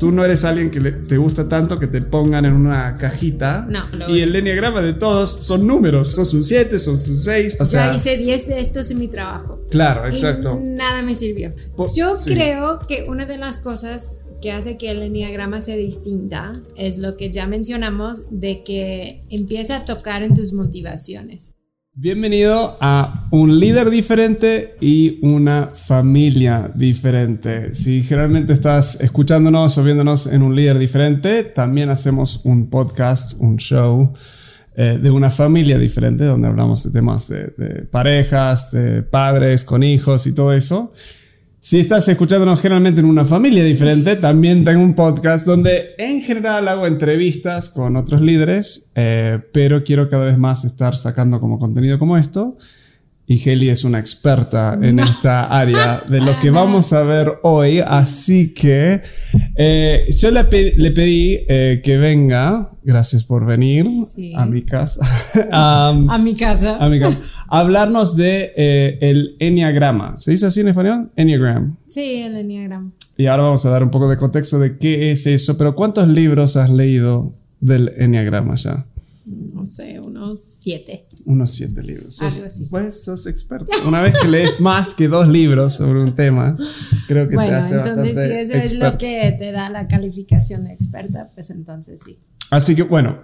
tú no eres alguien que le- te gusta tanto que te pongan en una cajita. No, lo Y el enneagrama de todos son números. Sos un 7, sos un 6. O sea, ya hice 10 de estos en mi trabajo. claro, Y exacto. nada me sirvió. Por- Yo sí. creo que una de las cosas que hace que el enneagrama sea distinta es lo que ya mencionamos de que empieza a tocar en tus motivaciones. Bienvenido a un líder diferente y una familia diferente. Si generalmente estás escuchándonos o viéndonos en un líder diferente, también hacemos un podcast, un show eh, de una familia diferente donde hablamos de temas de, de parejas, de padres con hijos y todo eso. Si estás escuchándonos generalmente en una familia diferente, también tengo un podcast donde en general hago entrevistas con otros líderes, eh, pero quiero cada vez más estar sacando como contenido como esto. Y Heli es una experta en esta área de lo que vamos a ver hoy, así que eh, yo le, pe- le pedí eh, que venga, gracias por venir Sí. a mi casa, Am, A mi casa. Hablarnos de eh, el enneagrama. ¿Se dice así en español? Enneagram. Sí, el enneagrama. Y ahora vamos a dar un poco de contexto de qué es eso. Pero ¿cuántos libros has leído del enneagrama ya? No sé, unos siete. Unos siete libros. Sos- Algo así. Pues sos experto. Una vez que lees más que dos libros sobre un tema, creo que te Bueno, hace entonces si eso es lo que te da la calificación de experta, pues entonces sí. Así que bueno,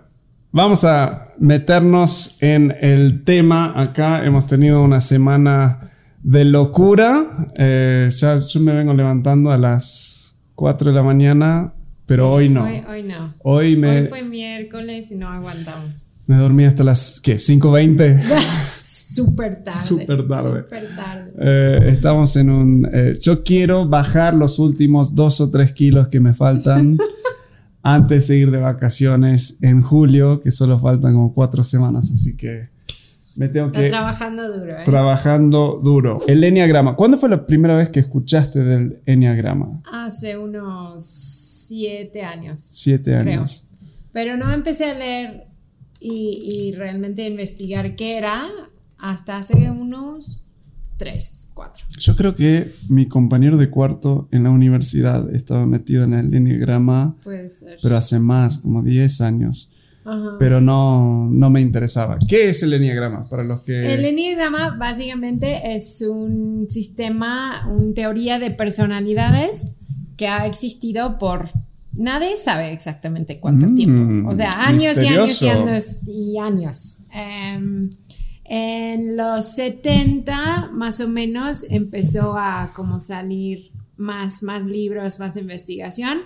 vamos a meternos en el tema. Acá hemos tenido una semana de locura. Eh, ya yo me vengo levantando a las 4 de la mañana, pero hoy no. Hoy, hoy no. Hoy me, Hoy fue miércoles y no aguantamos. me dormí hasta las ¿qué? 5.20. Súper tarde. Súper tarde. Súper tarde. Eh, estamos en un... eh, yo quiero bajar los últimos 2 o 3 kilos que me faltan antes de ir de vacaciones en julio, que solo faltan como 4 semanas, así que me tengo Está que... trabajando duro, ¿eh? Trabajando duro. El enneagrama. ¿Cuándo fue la primera vez que escuchaste del enneagrama? Hace unos siete años, Siete creo. años. Pero no empecé a leer y, y realmente investigar qué era hasta hace unos tres, cuatro. Yo creo que mi compañero de cuarto en la universidad estaba metido en el enneagrama, Puede ser. pero hace más, como 10 años. Ajá. Pero no, no me interesaba. ¿Qué es el enneagrama? Para los que... El enneagrama básicamente es un sistema, una teoría de personalidades que ha existido por nadie sabe exactamente cuánto Mm, tiempo. O sea, años y años y misterioso. años y años. Em, en los 70 más o menos empezó a como salir más, más libros, más investigación,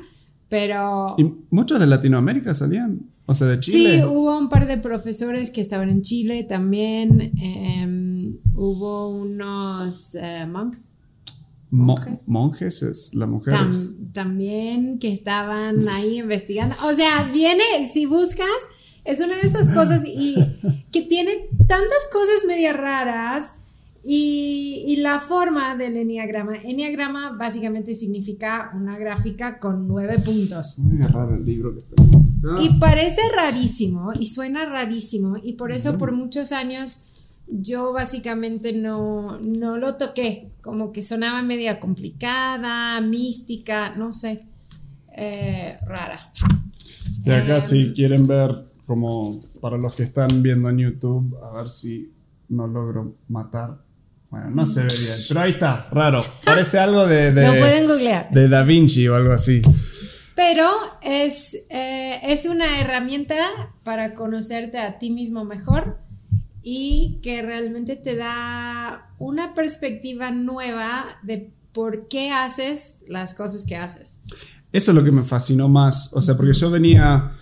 pero... Y muchos de Latinoamérica salían. O sea, de Chile. Sí, hubo un par de profesores que estaban en Chile también. em, hubo unos eh, monks Mo- monjes. monjes es la mujer. tam- también que estaban ahí investigando. O sea, viene, si buscas, es una de esas cosas y que tiene tantas cosas media raras. Y, y la forma del enneagrama. Enneagrama básicamente significa una gráfica con nueve puntos. A agarrar el libro que tenemos. Y parece rarísimo y suena rarísimo y por eso por muchos años yo básicamente no, no lo toqué, como que sonaba media complicada, mística, no sé, eh, rara. Sí, acá Em, si quieren ver, como para los que están viendo en YouTube, a ver si no logro matar. Bueno, no se ve bien, pero ahí está, raro. Parece algo de, de, lo pueden googlear. de Da Vinci o algo así. Pero es, eh, es una herramienta para conocerte a ti mismo mejor y que realmente te da una perspectiva nueva de por qué haces las cosas que haces. Eso es lo que me fascinó más. O sea, porque yo venía.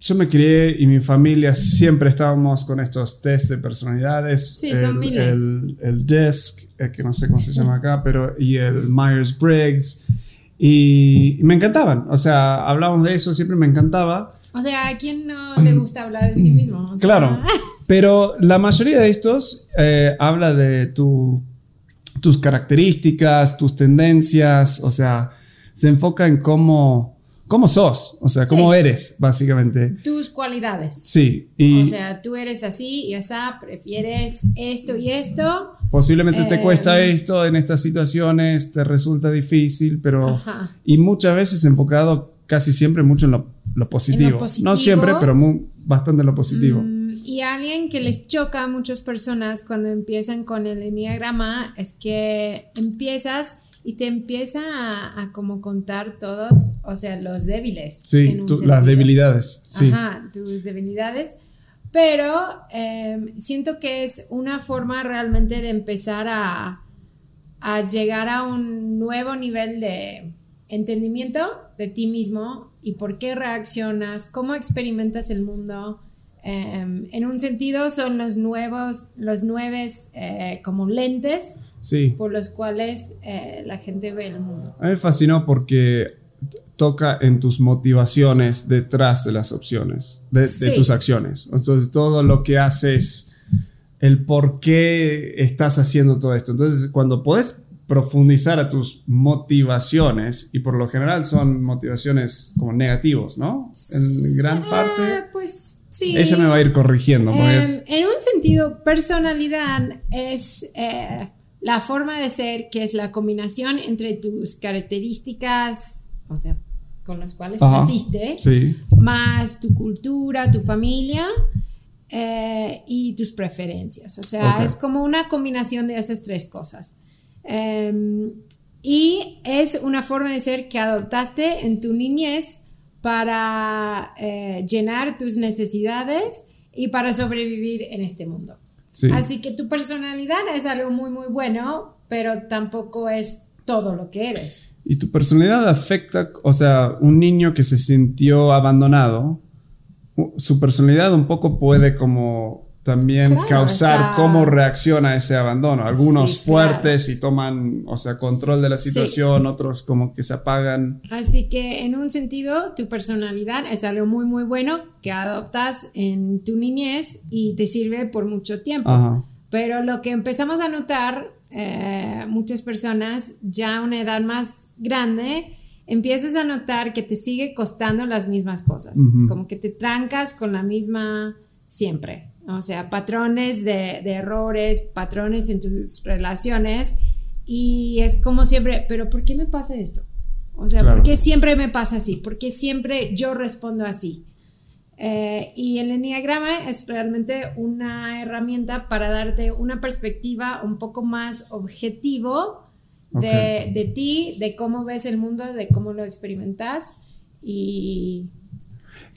Yo me crié y mi familia siempre estábamos con estos test de personalidades. Sí, son el, miles. El, el DISC, eh, que no sé cómo se llama acá, pero. Y el Myers-Briggs. Y, y me encantaban. O sea, hablábamos de eso, siempre me encantaba. O sea, ¿a quién no le gusta hablar de sí mismo? O sea, Claro. Pero la mayoría de estos eh, habla de tu, tus características, tus tendencias, o sea, se enfoca en cómo, cómo sos, o sea, cómo eres, básicamente. Tus cualidades. Sí. Y o sea, tú eres así y esa, prefieres esto y esto. Posiblemente te cuesta em, esto en estas situaciones, te resulta difícil, pero... Y muchas veces enfocado casi siempre mucho en lo, positivo. No siempre, pero bastante en lo positivo. Mm, y alguien que les choca a muchas personas cuando empiezan con el enneagrama es que empiezas y te empieza a, como contar todos, o sea, los débiles. Sí, las debilidades. Sí. Ajá, tus debilidades. Pero em, siento que es una forma realmente de empezar a, a llegar a un nuevo nivel de entendimiento de ti mismo y por qué reaccionas, cómo experimentas el mundo. Em, en un sentido son los nuevos, los nueve eh, como lentes por los cuales eh, la gente ve el mundo. A mí me fascinó porque toca en tus motivaciones detrás de las opciones, de, tus acciones. Entonces, todo lo que haces, el por qué estás haciendo todo esto. Entonces, cuando puedes profundizar a tus motivaciones, y por lo general son motivaciones como negativos, ¿no? En gran parte. pues sí. Ella me va a ir corrigiendo. Em, en un sentido, personalidad es. Eh, la forma de ser, que es la combinación entre tus características, o sea, con las cuales naciste, más tu cultura, tu familia eh, y tus preferencias. O sea, es como una combinación de esas tres cosas. Em, y es una forma de ser que adoptaste en tu niñez para eh, llenar tus necesidades y para sobrevivir en este mundo. Así que tu personalidad es algo muy, muy bueno, pero tampoco es todo lo que eres. Y tu personalidad afecta, o sea, un niño que se sintió abandonado, su personalidad un poco puede como también causar cómo reacciona ese abandono. Algunos fuertes y toman, o sea, control de la situación, otros como que se apagan. Así que en un sentido, tu personalidad es algo muy, muy bueno que adoptas en tu niñez y te sirve por mucho tiempo. Pero lo que empezamos a notar, eh, muchas personas ya a una edad más grande, empiezas a notar que te sigue costando las mismas cosas, como que te trancas con la misma siempre. O sea, patrones de, errores, patrones en tus relaciones. Y es como siempre, pero ¿por qué me pasa esto? O sea, ¿por qué siempre me pasa así? ¿Por qué siempre yo respondo así? Eh, y el enneagrama es realmente una herramienta para darte una perspectiva un poco más objetivo de, de, ti, de cómo ves el mundo, de cómo lo experimentas y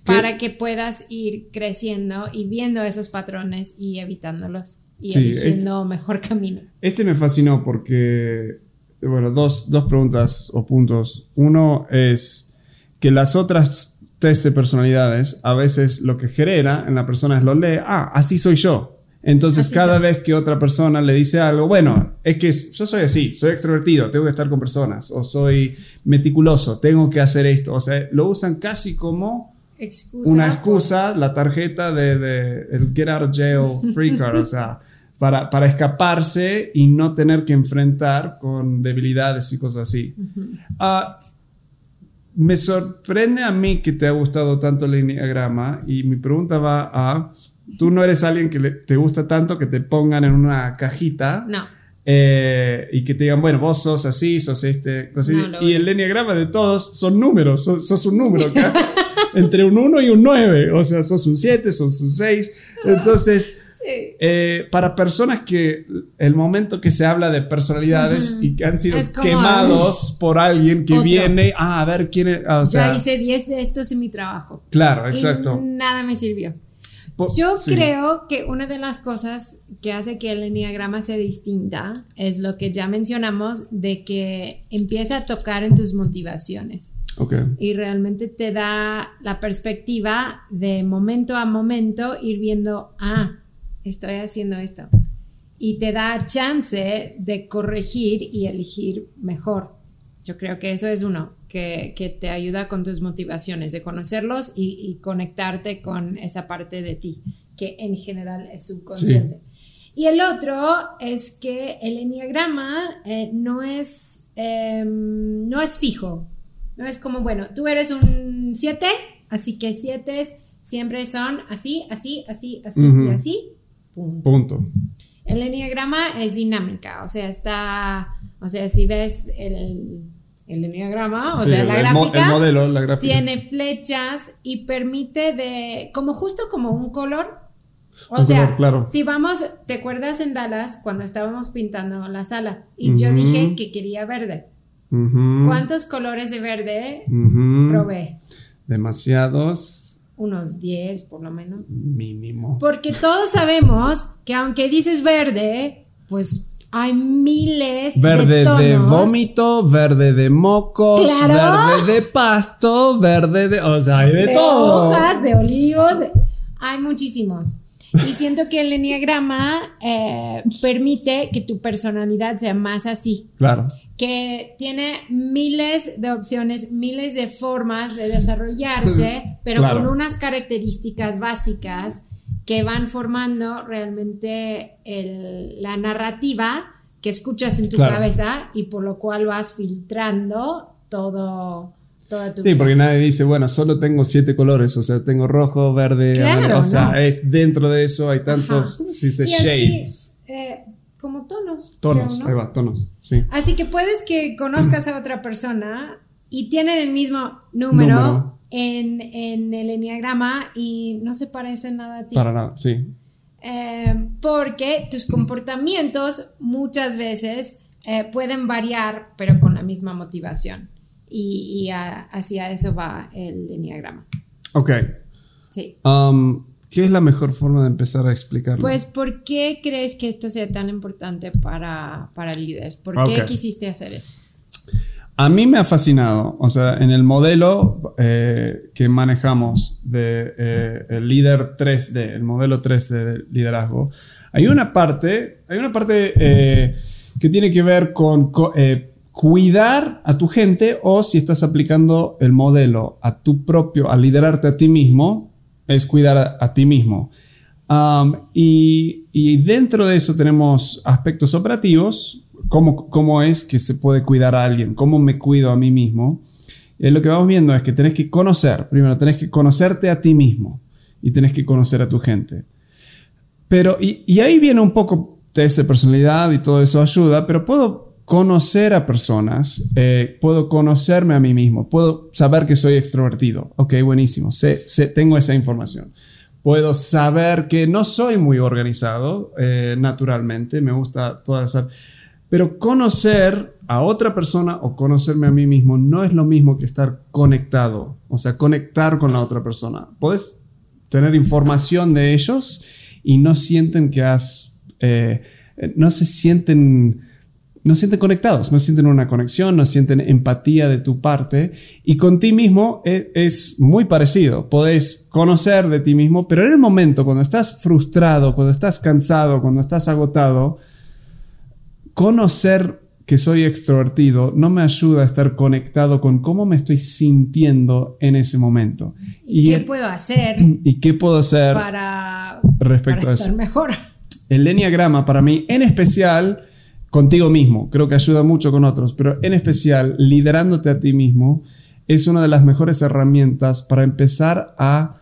para que puedas ir creciendo y viendo esos patrones y evitándolos y eligiendo mejor camino. Este me fascinó porque, bueno, dos, dos preguntas o puntos. Uno es que las otras test de personalidades a veces lo que genera en la persona es lo lee, ah, así soy yo. Entonces cada vez que otra persona le dice algo, bueno, es que yo soy así, soy extrovertido, tengo que estar con personas, o soy meticuloso, tengo que hacer esto, o sea, lo usan casi como una excusa, la tarjeta de, el get out of jail free card, o sea, para, para, escaparse y no tener que enfrentar con debilidades y cosas así. Ah, me sorprende a mí que te ha gustado tanto el enneagrama y mi pregunta va a, tú no eres alguien que te gusta tanto que te pongan en una cajita. No. Eh, y que te digan, bueno, vos sos así, sos este, y el enneagrama de todos son números, sos, un número, entre un 1 y un 9, o sea, sos un 7, sos un 6. Entonces, eh, para personas que el momento que se habla de personalidades y que han sido quemados por alguien que viene ah, a ver quién es. ya hice 10 de estos en mi trabajo. Claro, exacto. nada me sirvió. Yo creo que una de las cosas que hace que el enneagrama sea distinta es lo que ya mencionamos de que empieza a tocar en tus motivaciones. Y realmente te da la perspectiva de momento a momento ir viendo, ah, estoy haciendo esto. Y te da chance de corregir y elegir mejor. Yo creo que eso es uno, que, te ayuda con tus motivaciones, de conocerlos y, conectarte con esa parte de ti, que en general es subconsciente. Y el otro es que el enneagrama eh, no, es, em, no es fijo, No es como, bueno, tú eres un 7, así que 7 siempre son así, así, así, así y así. Punto. Punto. El enneagrama es dinámica, o sea, está, o sea, si ves el, el enneagrama, o sea, la gráfica, el modelo, la gráfica, tiene flechas y permite de, como justo como un color. O sea, claro. si vamos, ¿te acuerdas en Dallas cuando estábamos pintando la sala? Y yo dije que quería verde. ¿Cuántos colores de verde probé? Demasiados unos 10 por lo menos. Mínimo. Porque todos sabemos que aunque dices verde, pues hay miles verde de tonos. de vómito, verde de mocos, verde de pasto, verde de, o sea, hay de, de hojas, de olivos, hay muchísimos. Y siento que el enneagrama eh, permite que tu personalidad sea más así. Claro que tiene miles de opciones, miles de formas de desarrollarse, pero con unas características básicas que van formando realmente la narrativa que escuchas en tu cabeza y por lo cual vas filtrando todo. Toda tu sí, porque nadie dice, bueno, solo tengo siete colores, o sea, tengo rojo, verde, o sea, es dentro de eso hay tantos, ¿cómo se dice? Shades. Eh, como tonos. Tonos, ahí va, tonos, sí. Así que puedes que conozcas a otra persona y tienen el mismo número, En, el enneagrama y no se parecen nada a ti. Para nada, sí. Eh, porque tus comportamientos muchas veces eh, pueden variar, pero con la misma motivación. Y, hacia eso va el enneagrama. Ok. Sí. Um, ¿Qué es la mejor forma de empezar a explicarlo? Pues, ¿por qué crees que esto sea tan importante para, para líderes? ¿Por qué quisiste hacer eso? A mí me ha fascinado, o sea, en el modelo eh, que manejamos de eh, el líder 3D, el modelo 3D de liderazgo, hay una parte, hay una parte eh, que tiene que ver con cuidar a tu gente o si estás aplicando el modelo a tu propio, a liderarte a ti mismo, es cuidar a, ti mismo. Um, y, dentro de eso tenemos aspectos operativos, cómo, cómo es que se puede cuidar a alguien, cómo me cuido a mí mismo. Eh, lo que vamos viendo es que tenés que conocer, primero tenés que conocerte a ti mismo y tenés que conocer a tu gente. Pero, y, ahí viene un poco de esa personalidad y todo eso ayuda, pero puedo conocer a personas, eh, puedo conocerme a mí mismo, puedo saber que soy extrovertido. Ok, buenísimo, sé, tengo esa información. Puedo saber que no soy muy organizado eh, naturalmente, me gusta toda esa... Pero conocer a otra persona o conocerme a mí mismo no es lo mismo que estar conectado, o sea, conectar con la otra persona. Puedes tener información de ellos y no sienten que has... Eh, no se sienten no sienten conectados, no sienten una conexión, no sienten empatía de tu parte y con ti mismo e, es, muy parecido. Podés conocer de ti mismo, pero en el momento cuando estás frustrado, cuando estás cansado, cuando estás agotado, conocer que soy extrovertido no me ayuda a estar conectado con cómo me estoy sintiendo en ese momento. ¿Y, qué puedo hacer? ¿Y qué puedo hacer para, respecto a eso? mejor? El enneagrama para mí en especial contigo mismo, creo que ayuda mucho con otros, pero en especial liderándote a ti mismo es una de las mejores herramientas para empezar a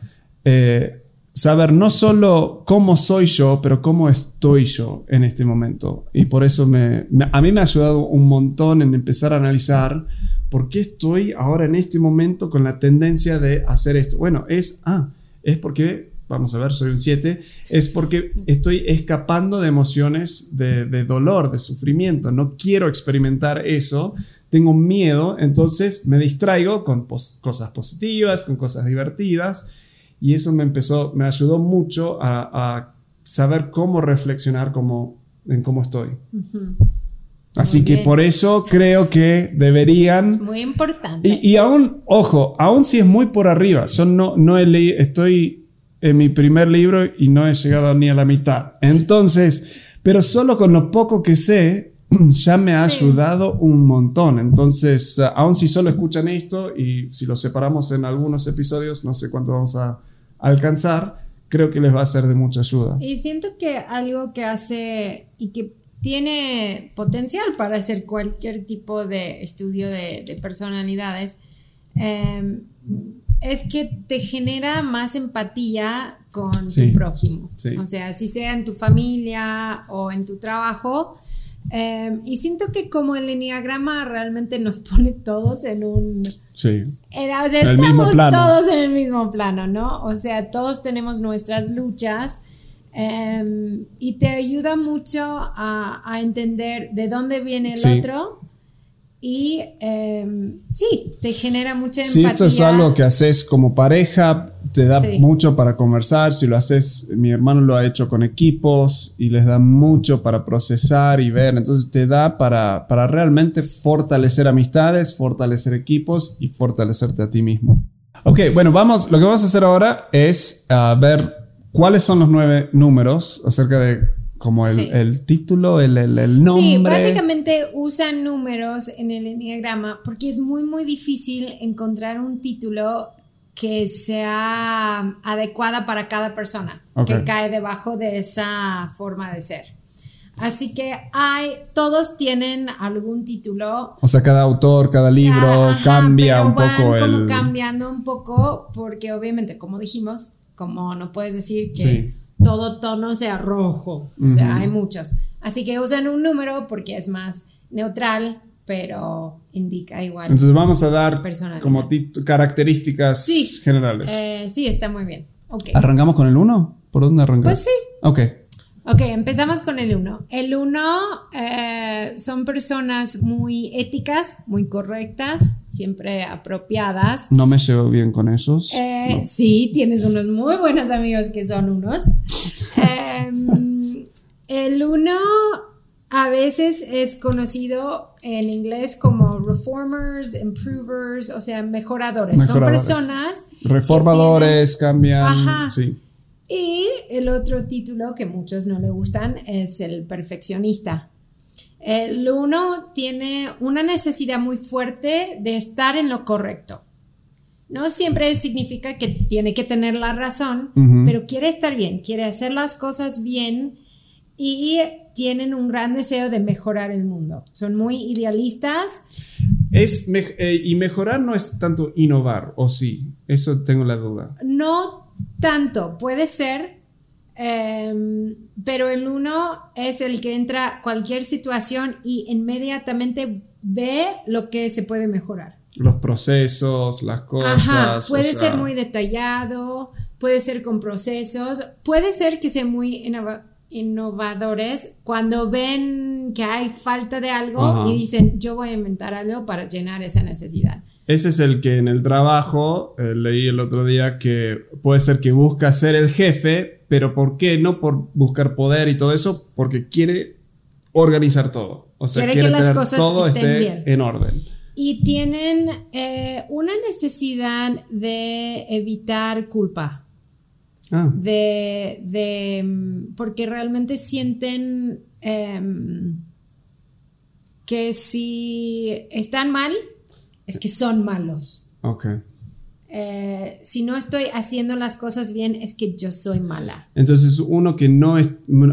eh, saber no solo cómo soy yo, pero cómo estoy yo en este momento. Y por eso me, a mí me ha ayudado un montón en empezar a analizar por qué estoy ahora en este momento con la tendencia de hacer esto. Bueno, es, ah, es porque vamos a ver, soy un 7, es porque estoy escapando de emociones de, dolor, de sufrimiento. No quiero experimentar eso, tengo miedo, entonces me distraigo con cosas positivas, con cosas divertidas. Y eso me empezó, me ayudó mucho a, saber cómo reflexionar en cómo estoy. Así que por eso creo que deberían... Es muy importante. Y, y, aún, ojo, aún si es muy por arriba, yo no, no he leído, estoy en mi primer libro y no he llegado ni a la mitad. Entonces, pero solo con lo poco que sé, ya me ha ayudado un montón. Entonces, aun si solo escuchan esto y si lo separamos en algunos episodios, no sé cuánto vamos a alcanzar, creo que les va a ser de mucha ayuda. Y siento que algo que hace y que tiene potencial para hacer cualquier tipo de estudio de, de personalidades em, es que te genera más empatía con Sí. tu prójimo. Sí. O sea, si sea en tu familia o en tu trabajo. em, y siento que como el enneagrama realmente nos pone todos en un... Sí. Era, o sea, En estamos todos en el mismo plano, ¿no? O sea, todos tenemos nuestras luchas em, y te ayuda mucho a, a entender de dónde viene el Sí. otro y em, sí, te genera mucha empatía. esto es algo que haces como pareja, te da Sí. mucho para conversar. Si lo haces, mi hermano lo ha hecho con equipos y les da mucho para procesar y ver. Entonces te da para, para realmente fortalecer amistades, fortalecer equipos y fortalecerte a ti mismo. Ok, bueno, vamos, lo que vamos a hacer ahora es ah, ver cuáles son los nueve números acerca de como el, Sí. el título, el, el, el nombre. Sí, básicamente usan números en el enneagrama porque es muy, muy difícil encontrar un título que sea adecuada para cada persona, que cae debajo de esa forma de ser. Así que hay, todos tienen algún título. O sea, cada autor, cada libro cambia un van poco como el... cambiando un poco porque obviamente, como dijimos, como no puedes decir que Sí. Todo tono sea rojo, o sea, hay muchos. Así que usan un número porque es más neutral, pero indica igual. Entonces vamos a dar como características Sí. generales. Eh, sí, está muy bien. Ok. ¿Arrancamos con el 1? ¿Por dónde arrancamos? Pues sí. Ok. Ok, empezamos con el 1. El 1 son personas muy éticas, muy correctas, siempre apropiadas. No me llevo bien con esos. Eh, Sí, tienes unos muy buenos amigos que son unos. Em, el 1 a veces es conocido en inglés como reformers, improvers, o sea, mejoradores. Mejoradores. Son personas Reformadores, cambian. Ajá. Sí. y el otro título que muchos no le gustan es el perfeccionista. El uno tiene una necesidad muy fuerte de estar en lo correcto. No siempre significa que tiene que tener la razón, pero quiere estar bien, quiere hacer las cosas bien y tienen un gran deseo de mejorar el mundo. Son muy idealistas. Es eh, y mejorar no es tanto innovar, o sí. Eso tengo la duda. No tanto, puede ser, em, pero el uno es el que entra cualquier situación y inmediatamente ve lo que se puede mejorar. Los procesos, las cosas. Ajá, o puede sea, ser muy detallado, puede ser con procesos, puede ser que sean muy innova- innovadores cuando ven que hay falta de algo Ajá. y dicen, yo voy a inventar algo para llenar esa necesidad. Ese es el que en el trabajo, eh, leí el otro día, que puede ser que busca ser el jefe, pero ¿por qué? No por buscar poder y todo eso, porque quiere organizar todo. O sea, Quiere quiere, que las tener cosas todo estén esté bien. en orden. Y tienen eh, una necesidad de evitar culpa, Ah, de, de, mm, porque realmente sienten em, que si están mal, es que son malos. ok. Eh, si no estoy haciendo las cosas bien, es que yo soy mala. Entonces, uno que no es.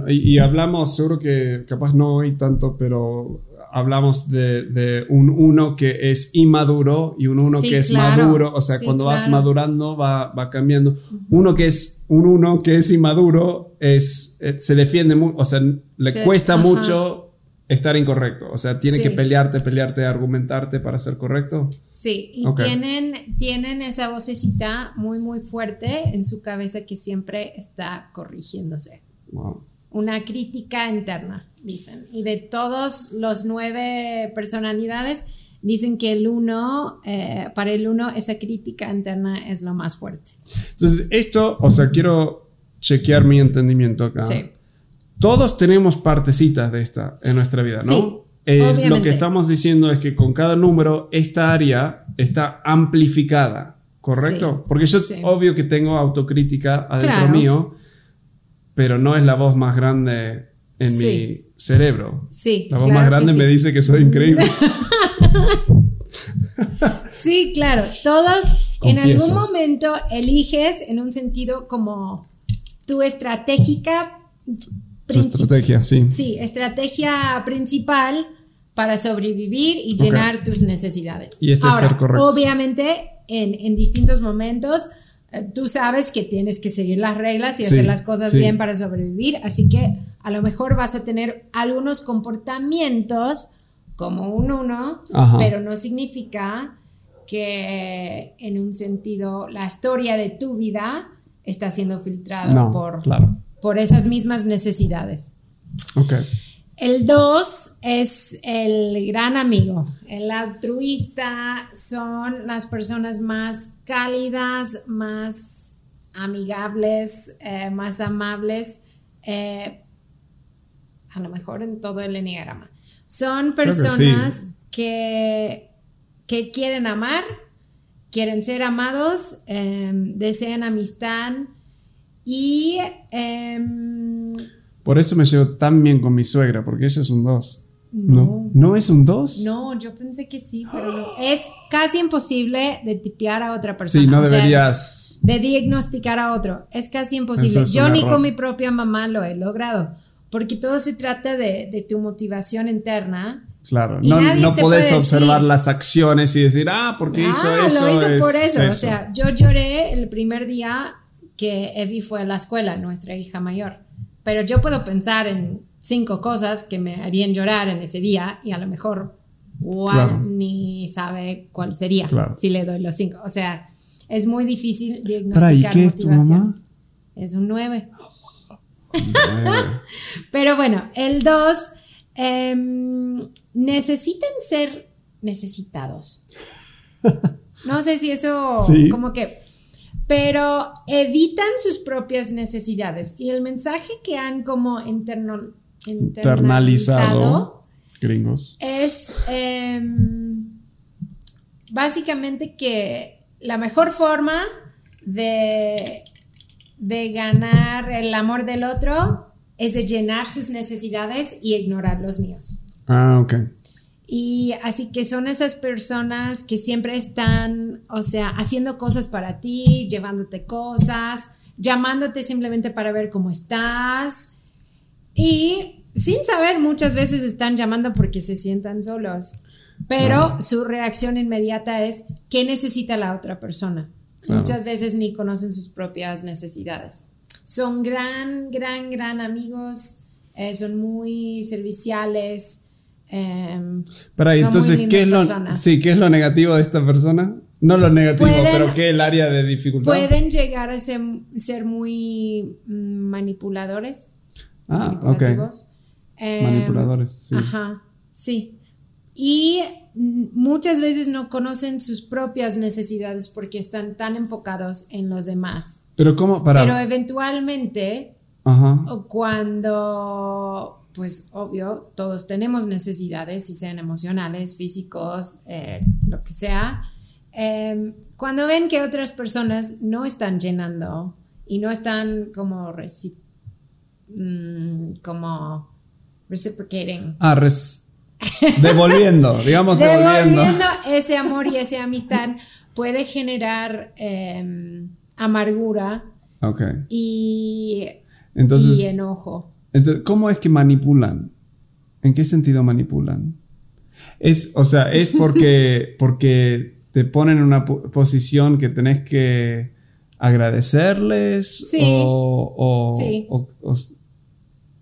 Y, y hablamos, seguro que capaz no hoy tanto, pero hablamos de, de un uno que es inmaduro y un uno Sí, que es claro. maduro. O sea, Sí, cuando vas madurando, va, va cambiando. Uno que es un uno que es inmaduro es, eh, se defiende mucho, o sea, le Se- cuesta mucho estar incorrecto. O sea, tiene Sí. que pelearte, pelearte, argumentarte para ser correcto. Sí, y Ok. tienen, tienen esa vocecita muy, muy fuerte en su cabeza que siempre está corrigiéndose. Wow. Una crítica interna, dicen. Y de todos los nueve personalidades, dicen que el uno, eh, para el uno, esa crítica interna es lo más fuerte. Entonces, esto, o sea, quiero chequear mi entendimiento acá. Sí. Todos tenemos partecitas de esta en nuestra vida, ¿no? Sí, Eh, lo que estamos diciendo es que con cada número esta área está amplificada, ¿correcto? Sí, Porque yo sí. obvio que tengo autocrítica adentro Claro. mío, pero no es la voz más grande en mi cerebro. Sí. La voz claro más grande me dice que soy increíble. Sí, claro. Todos en algún momento eliges en un sentido como tu estratégica Tu estrategia, sí. Sí, estrategia principal para sobrevivir y llenar tus necesidades. Y este es Ahora, ser correcto. Obviamente, en, en distintos momentos eh, tú sabes que tienes que seguir las reglas y hacer las cosas bien para sobrevivir, así que a lo mejor vas a tener algunos comportamientos como un uno, pero no significa que en un sentido la historia de tu vida está siendo filtrada por, por esas mismas necesidades. Okay. El dos es el gran amigo. El altruista son las personas más cálidas, más amigables, eh, más amables, eh, a lo mejor en todo el enneagrama. Son personas que, que, quieren amar, quieren ser amados, em, desean amistad y... Em, Por eso me llevo tan bien con mi suegra, porque ella es un dos. No. no. es un 2? No, yo pensé que sí, pero no. Es casi imposible de tipear a otra persona. Sí, no deberías. de diagnosticar a otro. Es casi imposible. yo ni con mi propia mamá lo he logrado. Porque todo se trata de, tu motivación interna. Claro, no, no puedes observar las acciones y decir, ah, porque ah, hizo eso. Lo hizo por eso. O sea, yo lloré el primer día que Evi fue a la escuela, nuestra hija mayor. Pero yo puedo pensar en cinco cosas que me harían llorar en ese día y a lo mejor Juan ni sabe cuál sería si le doy los cinco. O sea, es muy difícil diagnosticar qué Es, tu mamá? es un nueve. Pero bueno, el dos em, necesitan ser necesitados. No sé si eso como que pero evitan sus propias necesidades y el mensaje que han como interno, internalizado, gringos es em, básicamente que la mejor forma de, de ganar el amor del otro es de llenar sus necesidades y ignorar los míos. Ah, ok. Y así que son esas personas que siempre están, o sea, haciendo cosas para ti, llevándote cosas, llamándote simplemente para ver cómo estás. Y sin saber, muchas veces están llamando porque se sientan solos. Pero su reacción inmediata es, ¿qué necesita la otra persona? Muchas veces ni conocen sus propias necesidades. Son gran, gran, gran amigos, eh, son muy serviciales. Eh, Pero entonces, ¿qué es, lo, sí, ¿qué es lo negativo de esta persona? No lo negativo, pero ¿qué es el área de dificultad? Pueden llegar a ser, ser muy mm, manipuladores. Ah, ok. Em, Manipuladores, sí. Ajá, sí. Y muchas veces no conocen sus propias necesidades porque están tan enfocados en los demás. Pero ¿cómo? Para... Pero eventualmente, Ajá. cuando, pues obvio, todos tenemos necesidades, si sean emocionales, físicos, eh, lo que sea. Em, cuando ven que otras personas no están llenando y no están como mm, como reciprocating. Ah, devolviendo, digamos devolviendo. Devolviendo ese amor y esa amistad puede generar em, amargura y, entonces, enojo. Entonces, ¿cómo es que manipulan? ¿En qué sentido manipulan? Es, o sea, es porque, porque te ponen en una posición que tenés que agradecerles o, o,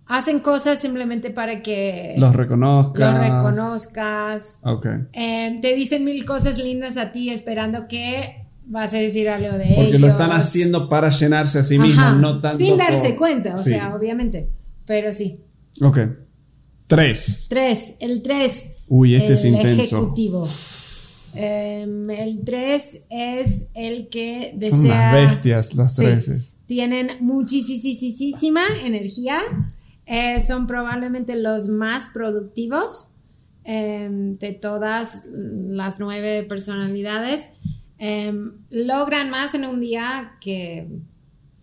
hacen cosas simplemente para que los reconozcas. Los reconozcas. Ok. Eh, te dicen mil cosas lindas a ti esperando que vas a decir algo de ellos. Porque lo están haciendo para llenarse a sí mismos, no tanto. Sin darse cuenta, o sea, obviamente. Pero sí. Ok. Tres. Tres. El tres. Uy, este es intenso. Ejecutivo. Em, el tres es el que desea. Son unas bestias los treses. Tienen muchísima energía eh, son probablemente los más productivos em, de todas las nueve personalidades. Em, logran más en un día que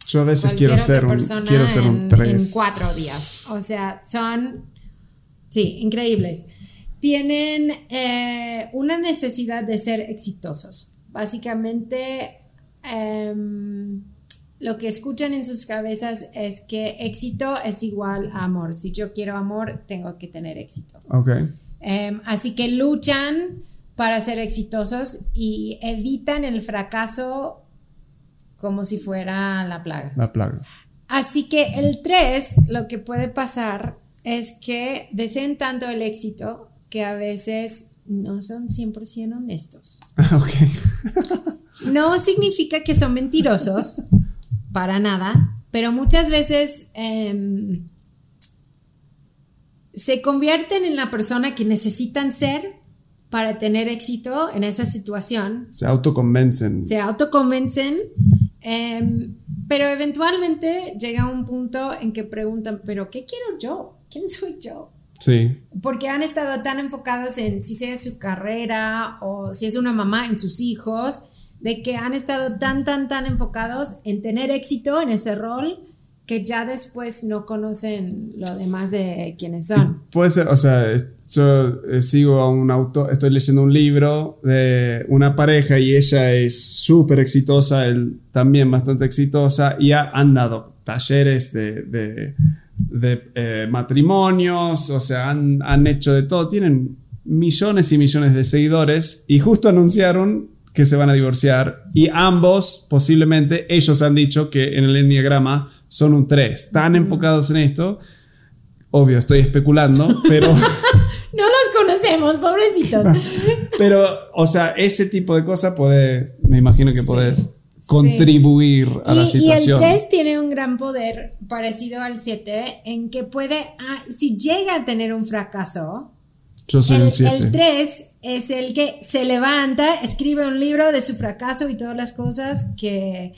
yo a veces quiero ser, un, quiero ser un en, cuatro días. O sea, son, sí, increíbles. Tienen eh, una necesidad de ser exitosos. Básicamente, em, lo que escuchan en sus cabezas es que éxito es igual a amor. Si yo quiero amor, tengo que tener éxito. Ok. Em, así que luchan para ser exitosos y evitan el fracaso como si fuera la plaga. La plaga. Así que el 3, lo que puede pasar es que deseen tanto el éxito que a veces no son 100% honestos. ok. No significa que son mentirosos, para nada, pero muchas veces em, se convierten en la persona que necesitan ser para tener éxito en esa situación. Se autoconvencen. Se autoconvencen, em, pero eventualmente llega un punto en que preguntan, pero ¿qué quiero yo? ¿Quién soy yo? Sí. Porque han estado tan enfocados en si sea su carrera o si es una mamá en sus hijos, de que han estado tan, tan, tan enfocados en tener éxito en ese rol que ya después no conocen lo demás de quiénes son. Puede ser, o sea, yo eh, sigo a un autor, estoy leyendo un libro de una pareja y ella es súper exitosa, él también bastante exitosa y ha, han dado talleres de, de, eh, matrimonios, o sea, han, han hecho de todo, tienen millones y millones de seguidores y justo anunciaron que se van a divorciar y ambos posiblemente ellos han dicho que en el enneagrama son un 3, tan enfocados en esto. Obvio, estoy especulando, pero no los conocemos, pobrecitos. pero o sea, ese tipo de cosas puede me imagino que puedes contribuir a la situación. Y el 3 tiene un gran poder parecido al 7 en que puede ah, si llega a tener un fracaso, yo soy el, un 7. El 3 es el que se levanta, escribe un libro de su fracaso y todas las cosas que,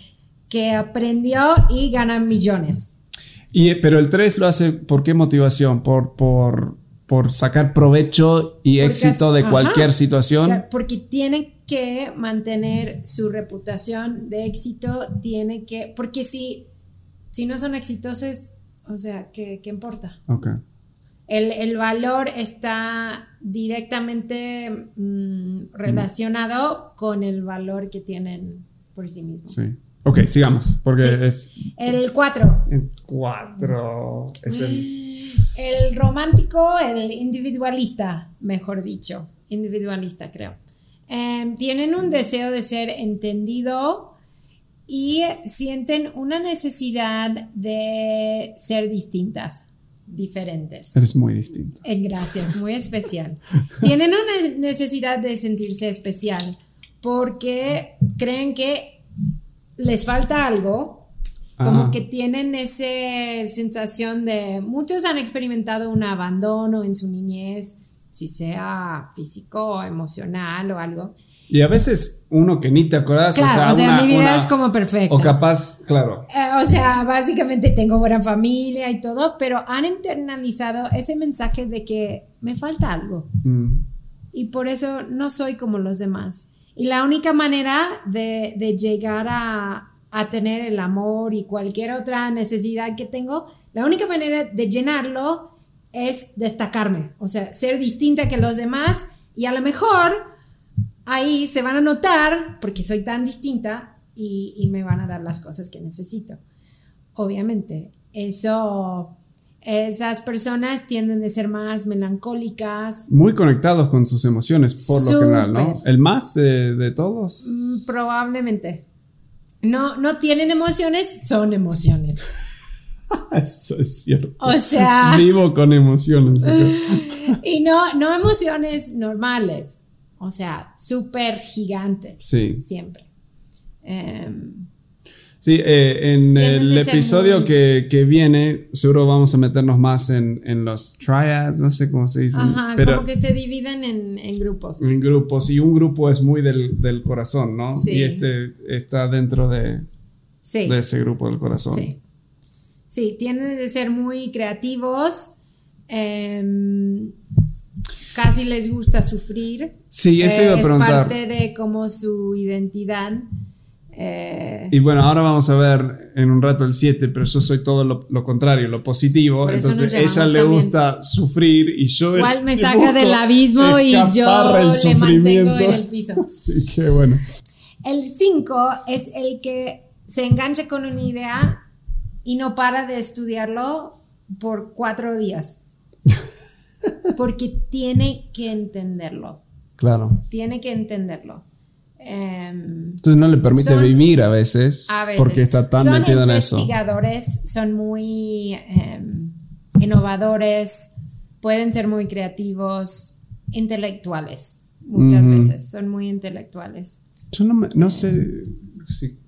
que aprendió y gana millones. Y, pero el 3 lo hace por qué motivación? Por, por, por sacar provecho y Porque éxito de ajá. cualquier situación. Porque tiene que mantener su reputación de éxito, tiene que, porque si, si no son exitosos, o sea, ¿qué, qué importa? El, el valor está directamente mm, relacionado con el valor que tienen por sí mismos. Sí. Ok, sigamos. Porque Sí. es. El 4. En 4. Es el. El romántico, el individualista, mejor dicho, individualista creo. Em, tienen un deseo de ser entendido y sienten una necesidad de ser distintas, diferentes. Eres muy distinto. Eh, Gracias, muy especial. Tienen una necesidad de sentirse especial porque creen que les falta algo, como Ajá. que tienen esa sensación de, muchos han experimentado un abandono en su niñez, si sea físico o emocional o algo. Y a veces uno que ni te acordás. Claro, o sea, una- mi vida una- es como perfecta. O capaz, claro. Eh, o sea, básicamente tengo buena familia y todo, pero han internalizado ese mensaje de que me falta algo. Mm, y por eso no soy como los demás. Y la única manera de, de llegar a, a tener el amor y cualquier otra necesidad que tengo, la única manera de llenarlo es destacarme, o sea, ser distinta que los demás y a lo mejor ahí se van a notar porque soy tan distinta y, y me van a dar las cosas que necesito. Obviamente, eso, esas personas tienden a ser más melancólicas, Muy conectados con sus emociones, por lo general, ¿no? El más de, de todos. Mm, Probablemente. No, no tienen emociones, son emociones. Eso es cierto. O sea, Vivo con emociones. ok. y no, no emociones normales. O sea, súper gigantes. Sí. Siempre. Em, Sí, eh, en el episodio muy- que, que viene, seguro vamos a meternos más en, en los triads, no sé cómo se dice. ajá, pero como que se dividen en, en grupos. en grupos. Y un grupo es muy del, del corazón, ¿no? Sí. Y este está dentro de, Sí. de ese grupo del corazón. Sí. Sí, tienen de ser muy creativos. em, casi les gusta sufrir. Sí, eso iba a Eh, preguntar. Es parte de como su identidad. Eh, Y bueno, ahora vamos a ver en un rato el 7, pero yo soy todo lo, lo contrario, lo positivo. Entonces, ella le también. gusta sufrir y yo. igual me saca del abismo y yo le mantengo en el piso. Sí, qué bueno. El 5 es el que se engancha con una idea y no para de estudiarlo por cuatro días. Porque tiene que entenderlo. Claro. Tiene que entenderlo. Em, Entonces no le permite Son- vivir a veces, a veces. porque está tan son metido en eso. investigadores, son muy em, innovadores, pueden ser muy creativos, intelectuales. Muchas veces son muy intelectuales. Yo no, me- no sé si...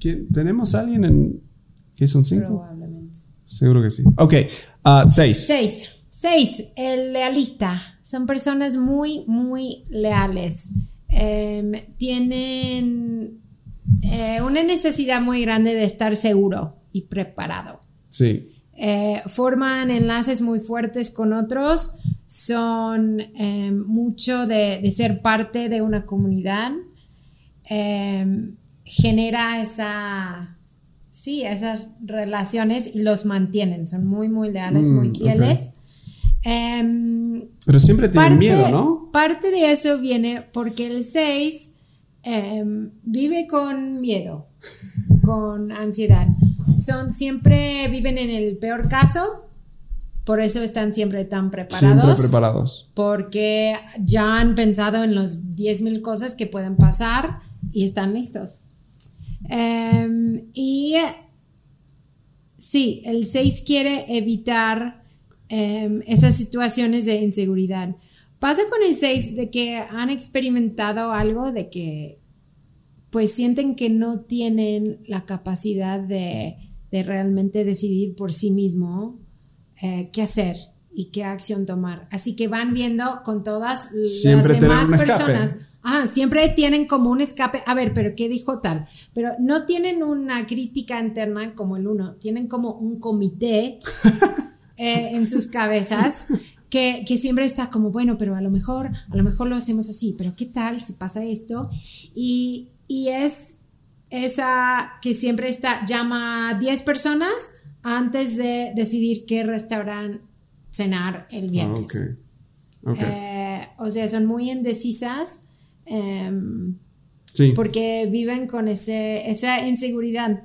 ¿quién- ¿Tenemos alguien en... que son cinco? Probablemente. Seguro que sí. Ok, ah, seis. Seis. Seis, el lealista. Son personas muy, muy leales. Em, tienen eh, una necesidad muy grande de estar seguro y preparado. Sí. Eh, forman enlaces muy fuertes con otros, son eh, mucho de, de ser parte de una comunidad, eh, genera esa, sí, esas relaciones y los mantienen, son muy, muy leales, Mm, muy ok. fieles. Em, Pero siempre tienen miedo, ¿no? Parte de eso viene porque el 6 vive con miedo, con ansiedad. Son siempre, viven en el peor caso, por eso están siempre tan preparados. Siempre preparados. Porque ya han pensado en los 10.000 cosas que pueden pasar y están listos. Em, y sí, el 6 quiere evitar em, esas situaciones de inseguridad. Pasa con el 6 de que han experimentado algo de que pues sienten que no tienen la capacidad de, de realmente decidir por sí mismo eh, qué hacer y qué acción tomar. Así que van viendo con todas Siempre las demás personas. Ah, siempre tienen como un escape. A ver, pero ¿qué dijo tal? Pero no tienen una crítica interna como el uno, tienen como un comité eh, en sus cabezas que, que siempre está como, bueno, pero a lo mejor, a lo mejor lo hacemos así, pero ¿qué tal si pasa esto? Y, y es esa que siempre está, llama a 10 personas antes de decidir qué restaurante cenar el Ah, viernes. ok. Ok. Eh, o sea, son muy indecisas em, sí, porque viven con ese, esa inseguridad.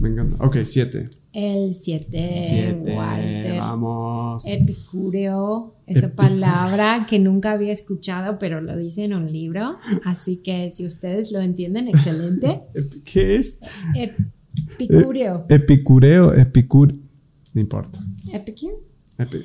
me encanta. Ok, siete. El 7, Siete. Walter. Vamos. Epicúreo, esa Epic- palabra que nunca había escuchado, pero lo dice en un libro. Así que si ustedes lo entienden, excelente. ¿Qué es? Epicúreo. Epicureo, epicur. No importa. Epicure. Epi-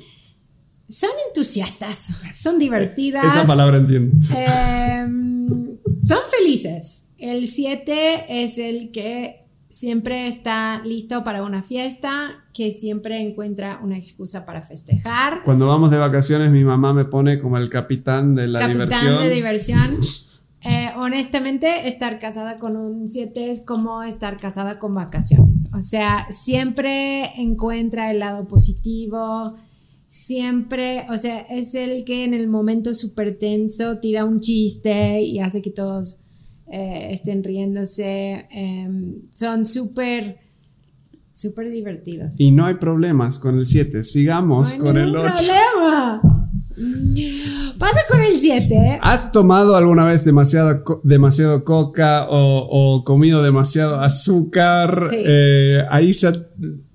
Son entusiastas, son divertidas. Esa palabra entiendo. Em, son felices. El 7 es el que siempre está listo para una fiesta, que siempre encuentra una excusa para festejar. Cuando vamos de vacaciones, mi mamá me pone como el capitán de la Capitán diversión. de diversión. Eh, honestamente, estar casada con un 7 es como estar casada con vacaciones. O sea, siempre encuentra el lado positivo. Siempre, o sea, es el que en el momento súper tenso tira un chiste y hace que todos eh, estén riéndose. Em, son súper, súper divertidos. Y no hay problemas con el 7. Sigamos No con el ningún 8. problema. Pasa con el 7. ¿Has tomado alguna vez demasiado, demasiado coca o, o comido demasiado azúcar? Sí. Eh, ahí ya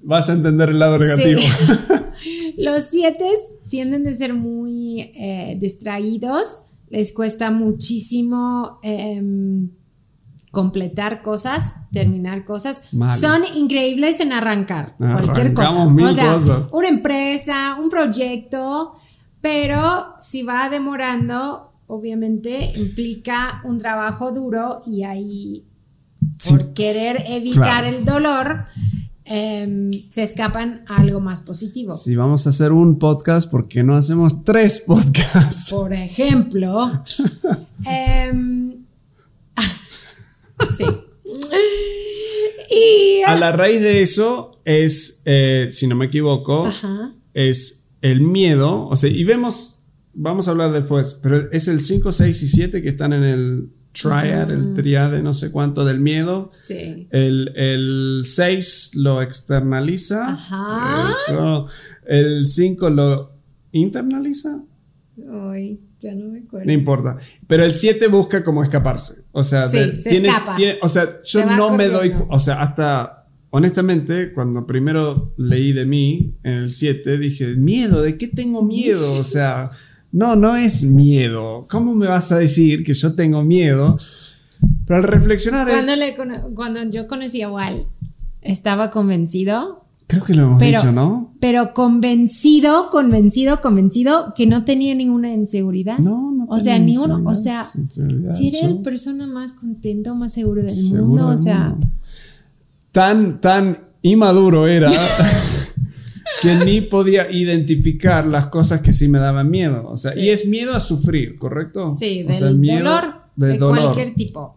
vas a entender el lado negativo. Sí. Los siete tienden a ser muy eh, distraídos, les cuesta muchísimo em, completar cosas, terminar cosas. Mal. Son increíbles en arrancar cualquier cosa. Mil o sea, cosas. una empresa, un proyecto, pero si va demorando, obviamente implica un trabajo duro y ahí Sí, por querer evitar claro. el dolor, em, se escapan a algo más positivo. Si vamos a hacer un podcast, ¿por qué no hacemos tres podcasts? Por ejemplo, em, sí. Y, A la raíz de eso es, eh, si no me equivoco, ajá, es el miedo. O sea, y vemos, vamos a hablar después, pero es el 5, 6 y 7 que están en el triad, el triade, no sé cuánto del miedo. sí. El 6 lo externaliza. Ajá. Eso. El 5 lo internaliza. Ay, ya no me acuerdo. No importa. Pero el 7 busca como escaparse. O sea, Sí, de- se tienes- escapa. tiene- o sea, yo Se no me doy. O sea, hasta. Honestamente, cuando primero leí de mí en el 7, dije, miedo, ¿de qué tengo miedo? O sea, no, no es miedo. ¿Cómo me vas a decir que yo tengo miedo? Pero al reflexionar Cuando, es... le cuando yo conocí a Wal, estaba convencido, Creo que lo hemos pero, dicho, ¿no? pero convencido, convencido, convencido que no tenía ninguna inseguridad. No, no. O sea, ni uno, o sea, Si era el persona más contento, más seguro del Seguro mundo, del o sea, mundo. Tan, tan inmaduro era que ni podía identificar las cosas que sí me daban miedo. O sea, Sí. y es miedo a sufrir, ¿correcto? sí, O del sea, miedo dolor de de dolor. cualquier tipo.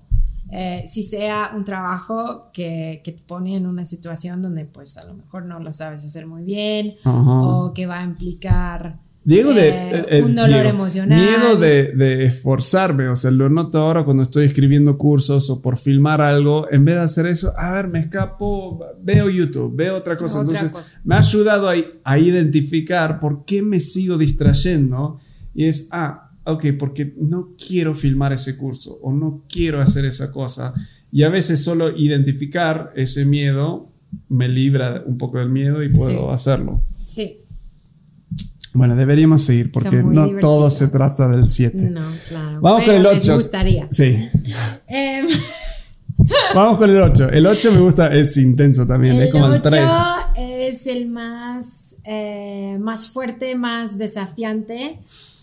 Eh, si sea un trabajo que, que te pone en una situación donde pues a lo mejor no lo sabes hacer muy bien Ajá. o que va a implicar Diego de eh, eh, un dolor Diego, emocional. Miedo de, de esforzarme, o sea, lo noto ahora cuando estoy escribiendo cursos o por filmar algo, en vez de hacer eso, a ver, me escapo, veo YouTube, veo otra cosa. Otra Entonces, cosa. me ha ayudado a, a identificar por qué me sigo distrayendo y es, ah, ok, porque no quiero filmar ese curso o no quiero hacer esa cosa. Y a veces solo identificar ese miedo me libra un poco del miedo y puedo Sí. hacerlo. Bueno, deberíamos seguir porque no todo divertidos. se trata del 7. no, claro. Vamos con pero el les 8. gustaría. Sí. Em, Vamos con el 8. El 8 me gusta, es intenso también, es el como el 8 3. es el más, eh, más fuerte, más desafiante,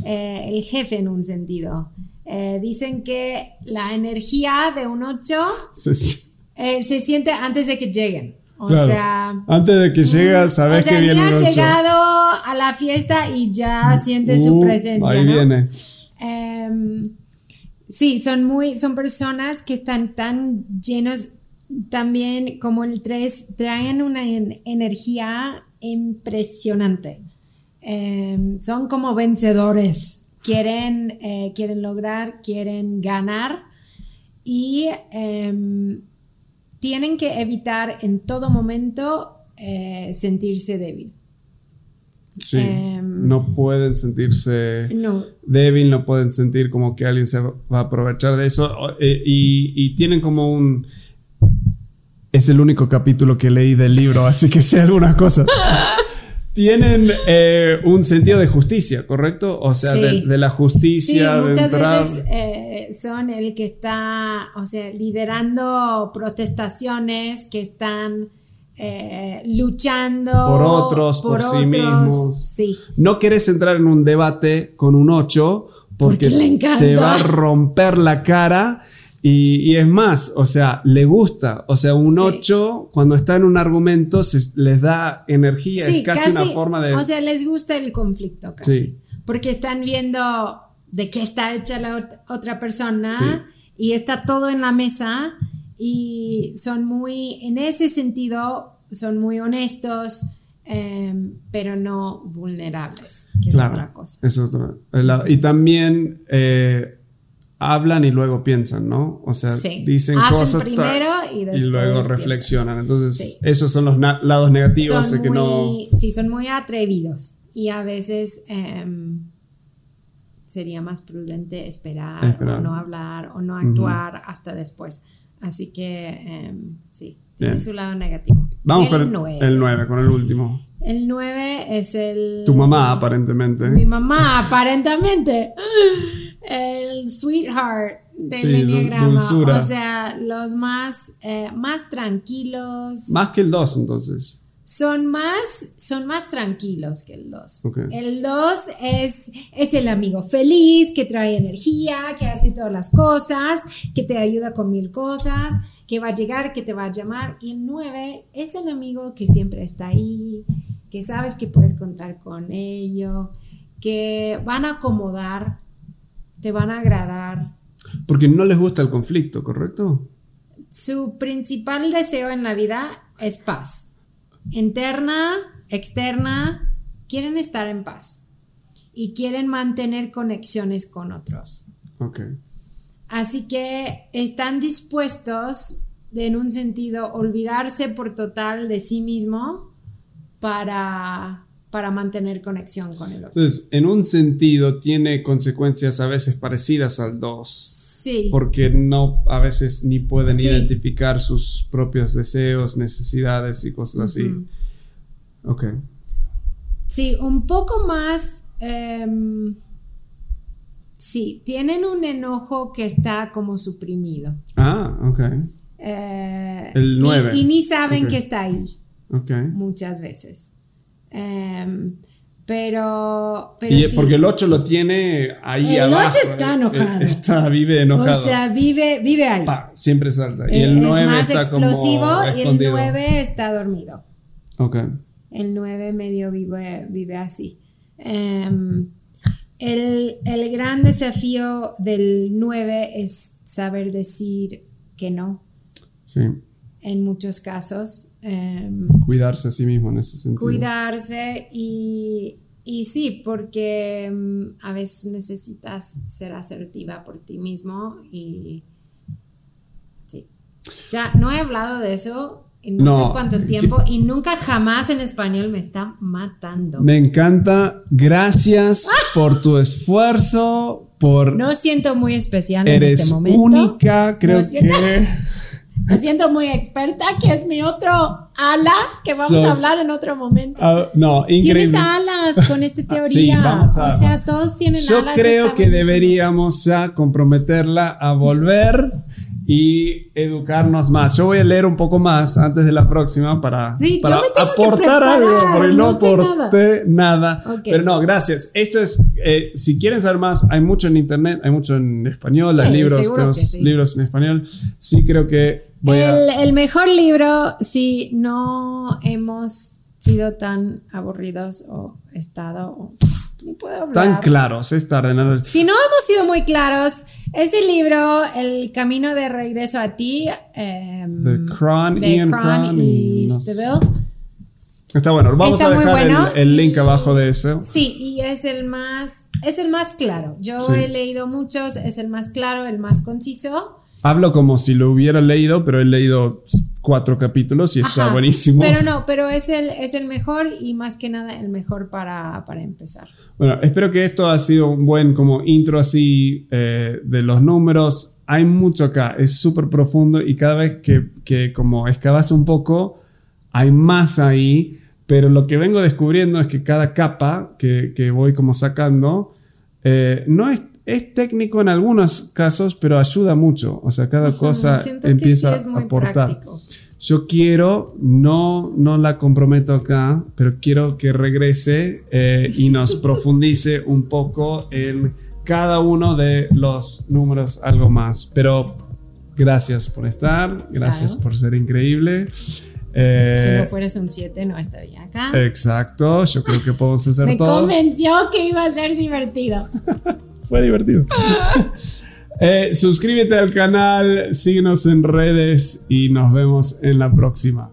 eh, el jefe en un sentido. Eh, dicen que la energía de un 8 eh, se siente antes de que lleguen. O sea, Antes de que llega, sabes o sea, que viene ha el 8. llegado a la fiesta y ya siente su Uh, presencia. Ahí ¿no? viene. Em, sí, son muy, son personas que están tan llenos también como el 3, traen una en- energía impresionante. Em, son como vencedores. Quieren, eh, quieren lograr, quieren ganar y em, tienen que evitar en todo momento eh, sentirse débil. Sí. Em, no pueden sentirse No, débil, no pueden sentir como que alguien se va a aprovechar de eso. eh, y, y tienen como un. Es el único capítulo que leí del libro, así que sé algunas cosas. Tienen eh, un sentido de justicia, ¿correcto? O sea, Sí. de, de la Sí, justicia, de muchas entrar. veces eh, son el que está, o sea, liderando protestaciones que están eh, luchando Por otros, por sí mismos. Sí, No querés entrar en un debate con un 8 porque, Porque le encanta. te va a romper la cara. Y, y es más, o sea, le gusta. O sea, un Sí. 8, cuando está en un argumento, se- les da energía. Sí, es casi, una forma de. O sea, les gusta el conflicto casi. Sí. Porque están viendo de qué está hecha la ot- otra persona y está todo en la mesa y son muy, en ese sentido, son muy honestos, em, pero no vulnerables, que es Claro, otra cosa. es otra. Y también eh, hablan y luego piensan, ¿no? O sea, Sí. dicen Hacen cosas primero y después luego piensan. reflexionan. Entonces, Sí. esos son los lados negativos Son que no. muy, sí, son muy atrevidos y a veces em, sería más prudente esperar, Esperar. o no hablar o no actuar hasta después. Así que em, sí, tiene su lado negativo. Vamos el con el, nueve. el 9, con el último. El 9 es el... Tu mamá, aparentemente. Mi mamá, aparentemente. El sweetheart del Sí, enneagrama. dulzura. O sea, los más, eh, más tranquilos. Más que el 2, entonces. Son más, son más tranquilos que el 2. Ok. El 2 es, es el amigo feliz, que trae energía, que hace todas las cosas, que te ayuda con mil cosas, que va a llegar, que te va a llamar. Y el 9 es el amigo que siempre está ahí, que sabes que puedes contar con ello, que van a acomodar, te van a agradar. Porque no les gusta el conflicto, ¿correcto? Su principal deseo en la vida es paz. Interna, externa, quieren estar en paz y quieren mantener conexiones con otros. Ok. Así que están dispuestos, de, en un sentido, olvidarse por total de sí mismo para, para mantener conexión con el otro. Entonces, en un sentido, tiene consecuencias a veces parecidas al 2. Sí, Porque no, a veces ni pueden Sí. identificar sus propios deseos, necesidades y cosas así. Ujú. Ok. sí, un poco más, em, Sí, tienen un enojo que está como suprimido. Ah, ok. Eh, El y- nueve. Y, ni saben que está ahí Ok. muchas veces. Em, pero, pero Y sí. porque el 8 lo tiene ahí El abajo. ocho está eh, enojado. eh, Está, vive enojado. O sea, vive, vive ahí. Pa, siempre salta. Y Eh, el 9 es más está explosivo como y el escondido. 9 está dormido. Ok. El 9 medio vive, vive así. Em, el, el gran desafío del 9 es saber decir que no Sí. En muchos casos. Em, Cuidarse a sí mismo en ese sentido. cuidarse y, y sí, porque mm, a veces necesitas ser asertiva por ti mismo y sí. Ya no he hablado de eso en no, No, sé cuánto que- tiempo y nunca jamás en español me está matando. Me encanta. Gracias por tu esfuerzo. Por No siento muy especial en eres este momento. única. Creo No que. Me siento muy experta, que es mi otro ala, que vamos a hablar en otro momento. Ah, no, Tienes increíble. alas con esta Sí, teoría. vamos a- o sea, todos tienen Yo alas. creo está que deberíamos ya comprometerla a volver y educarnos más. Yo voy a leer un poco más antes de la próxima para, Sí, para aportar algo, porque no, aporté nada. Ok. Pero no, gracias. Esto es, eh, si quieren saber más, hay mucho en internet, hay mucho en español, hay Sí, libros, seguro tenemos sí. libros en español. Sí, creo que voy el, a... el mejor libro, si no hemos sido tan aburridos o estado. o- ni puedo hablar. Tan claros, es tarde. ¿no? Si no hemos sido muy claros, ese libro, El camino de regreso a ti, em, De Cron, de Ian Cron Cron y. Está bueno, vamos Está a dejar el- bueno. el, link abajo de eso. Sí, y es el más, es el más claro. Yo Sí. he leído muchos, es el más claro, el más conciso. Hablo como si lo hubiera leído, pero he leído cuatro capítulos y está Ajá, buenísimo. Pero no, pero es el, es el mejor y más que nada el mejor para, para empezar. Bueno, espero que esto ha sido un buen como intro así eh, de los números. Hay mucho acá, es súper profundo y cada vez que, que como excavas un poco, hay más ahí, pero lo que vengo descubriendo es que cada capa que, que voy como sacando eh, no es, es técnico en algunos casos, pero ayuda mucho. O sea, cada cosa siento empieza que sí es muy a aportar. práctico. Yo quiero, no, no la comprometo acá, pero quiero que regrese eh, y nos profundice un poco en cada uno de los números algo más. Pero gracias por estar, gracias Claro. por ser increíble. Eh, si no fueras un 7 no estaría acá. Exacto, yo creo que podemos hacer Me todo. convenció que iba a ser divertido. Fue divertido. Eh, suscríbete al canal, síguenos en redes y nos vemos en la próxima.